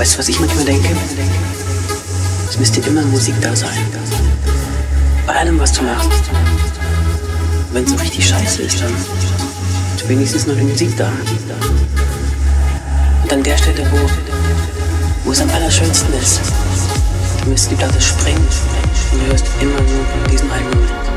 Weißt du, was ich manchmal denke? Es müsste immer Musik da sein. Bei allem, was du machst. Wenn es so richtig scheiße ist, dann ist wenigstens noch die Musik da. Und an der Stelle, wo, wo es am allerschönsten ist, müsste die Platte springen und du hörst immer nur diesen einen Moment.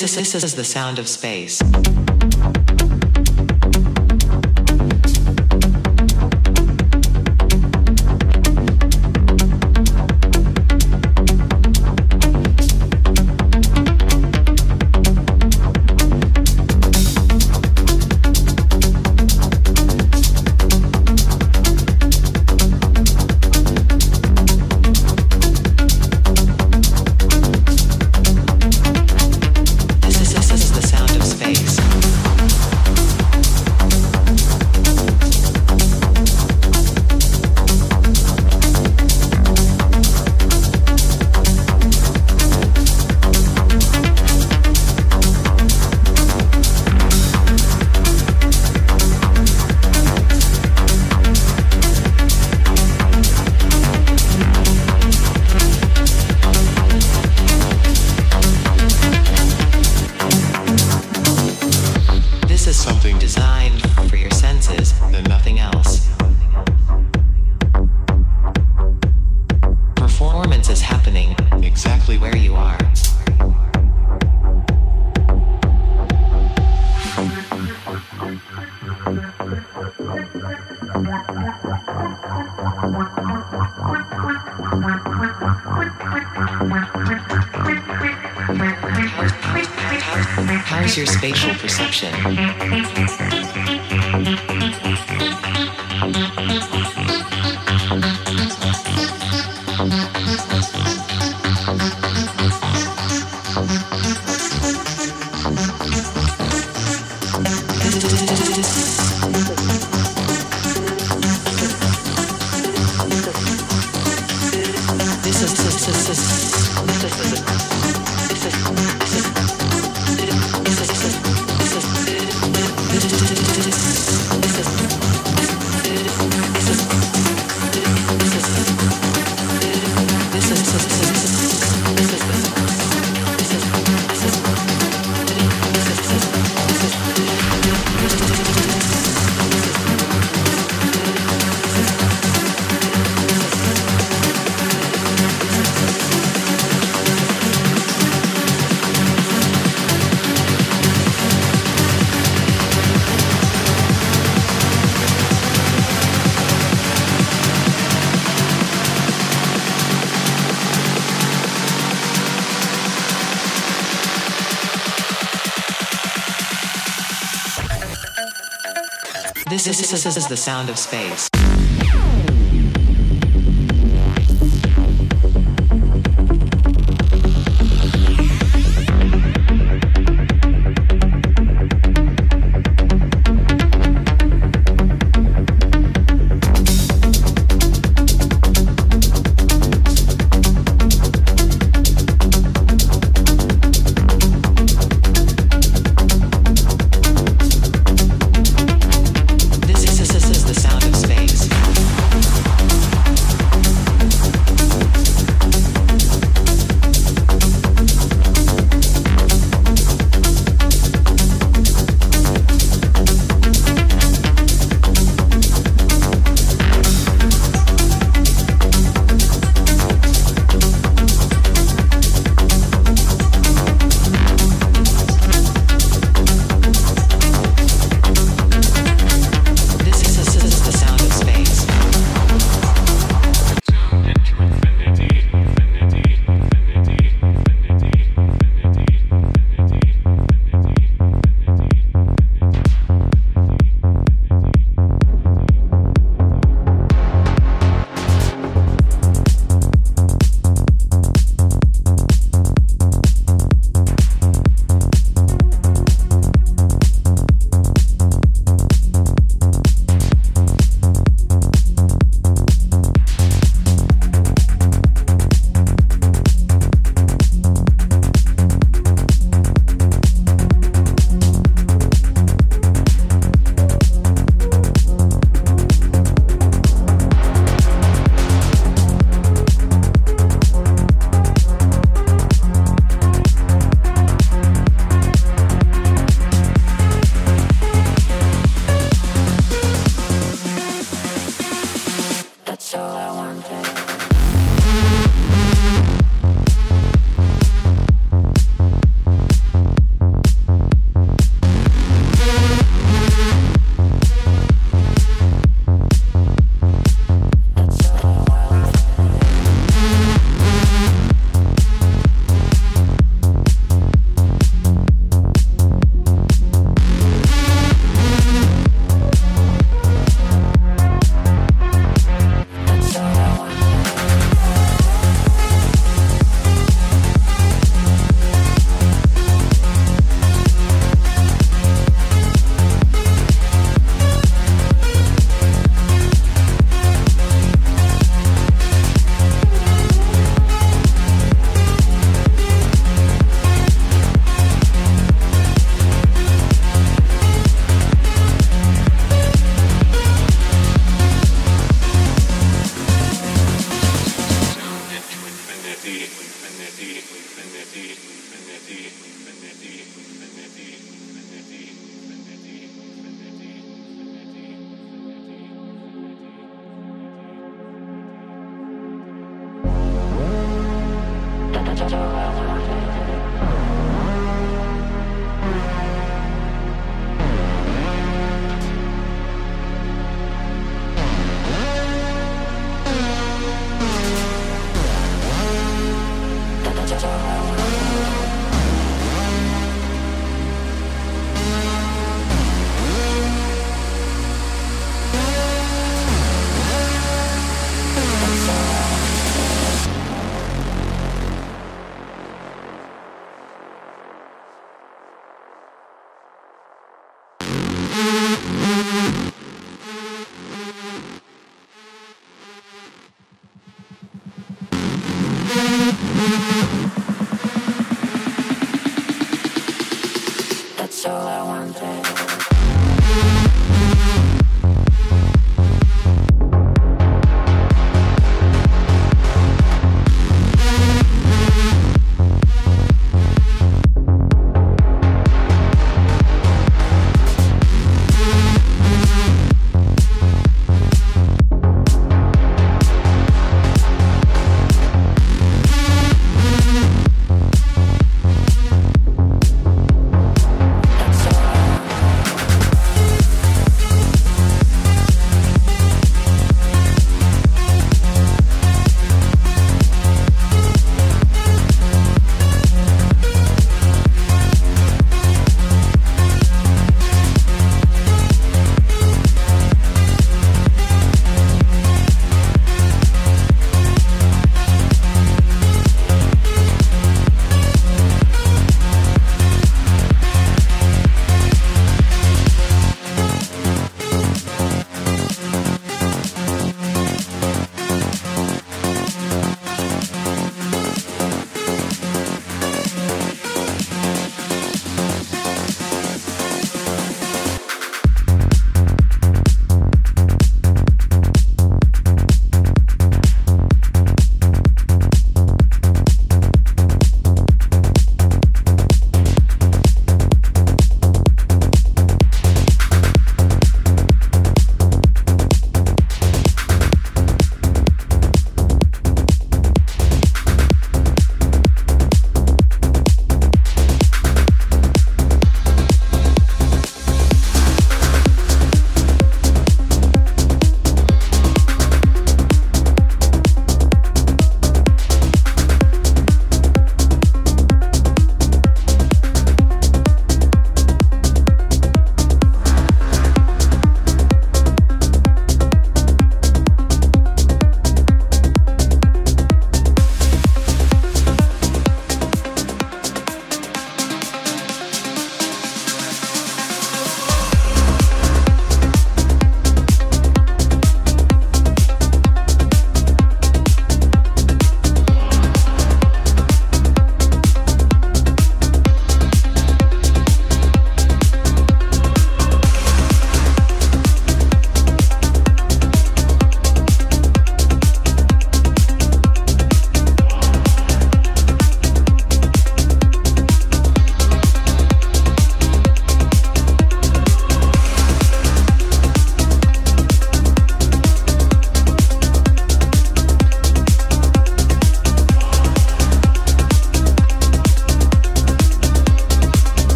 this is, this is the sound of space. This is, this is, this is the sound of space.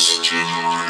Christian.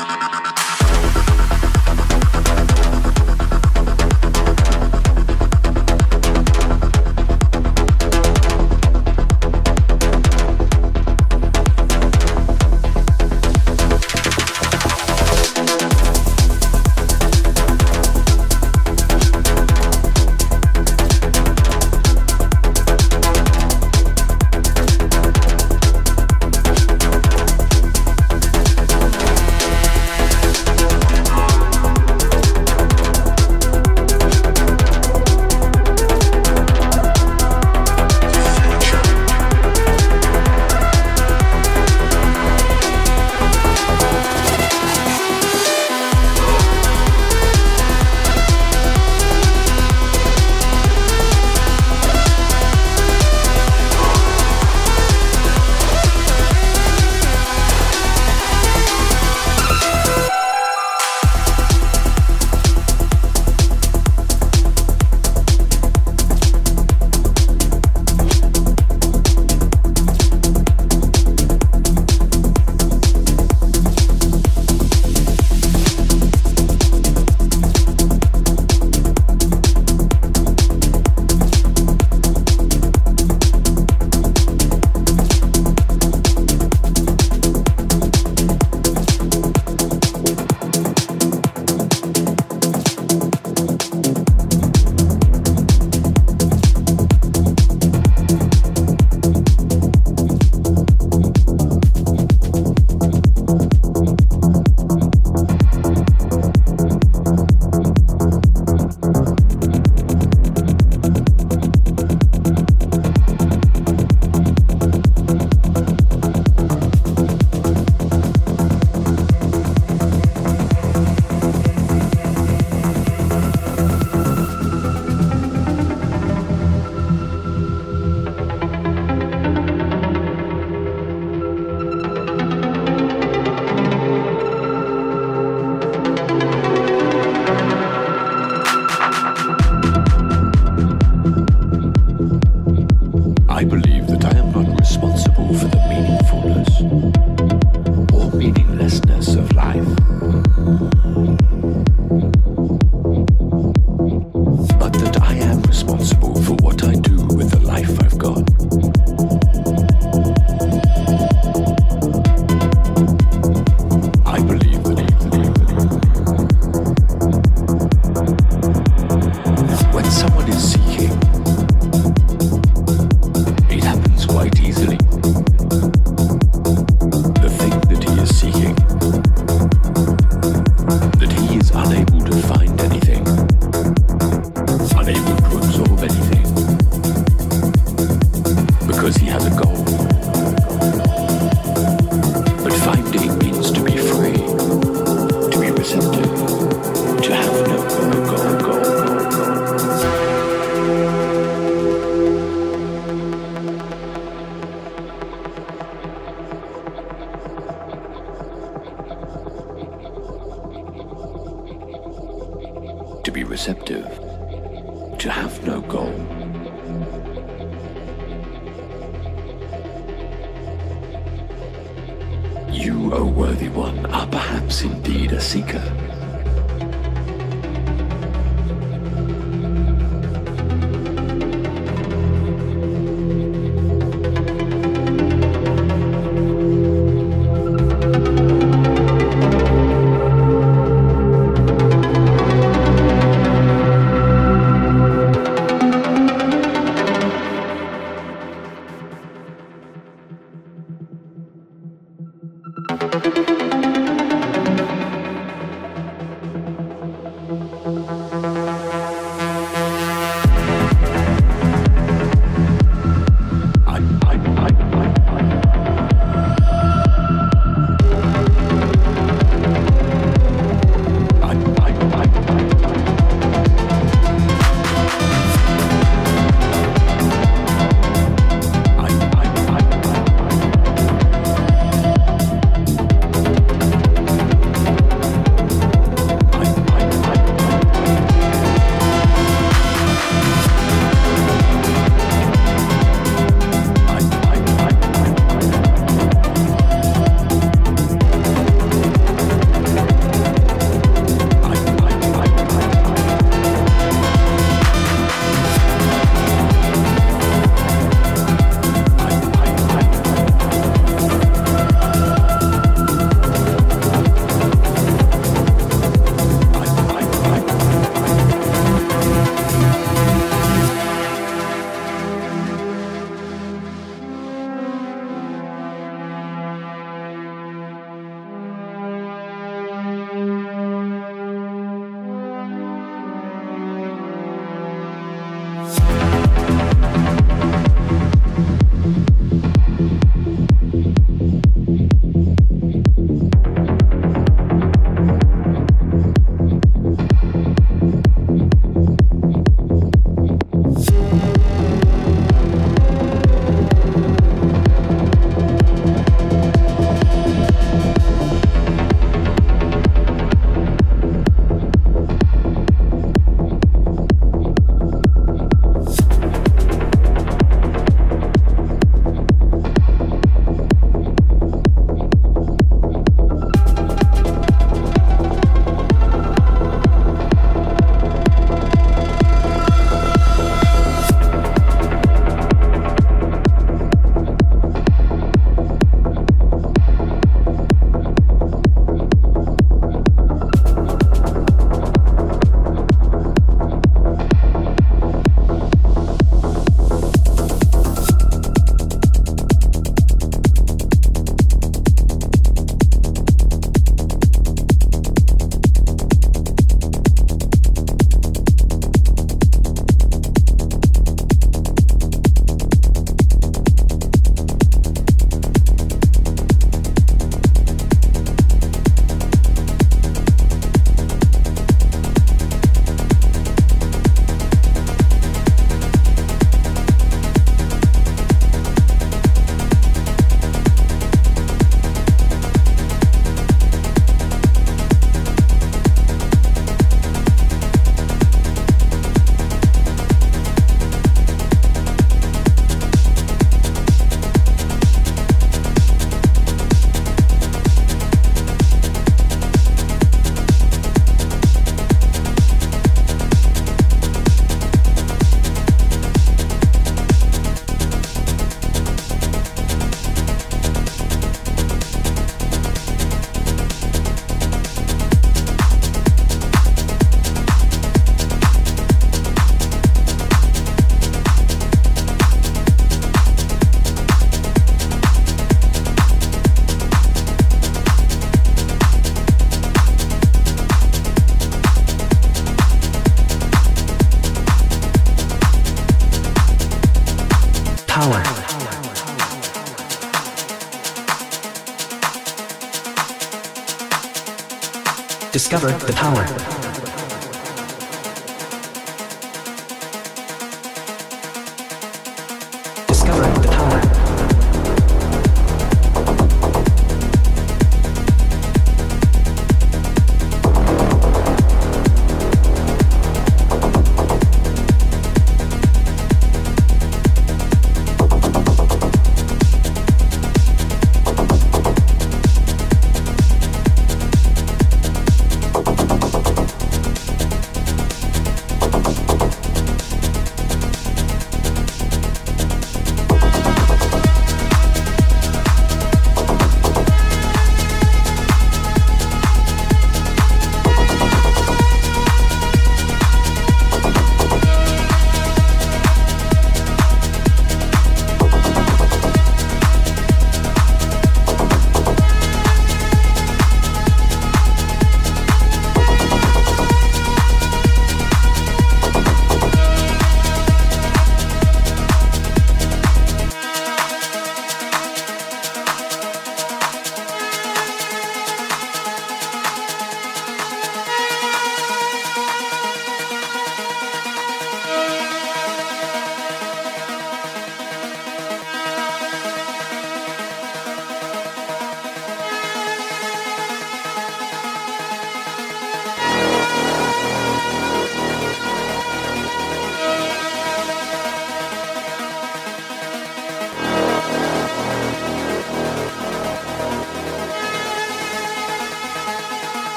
The power.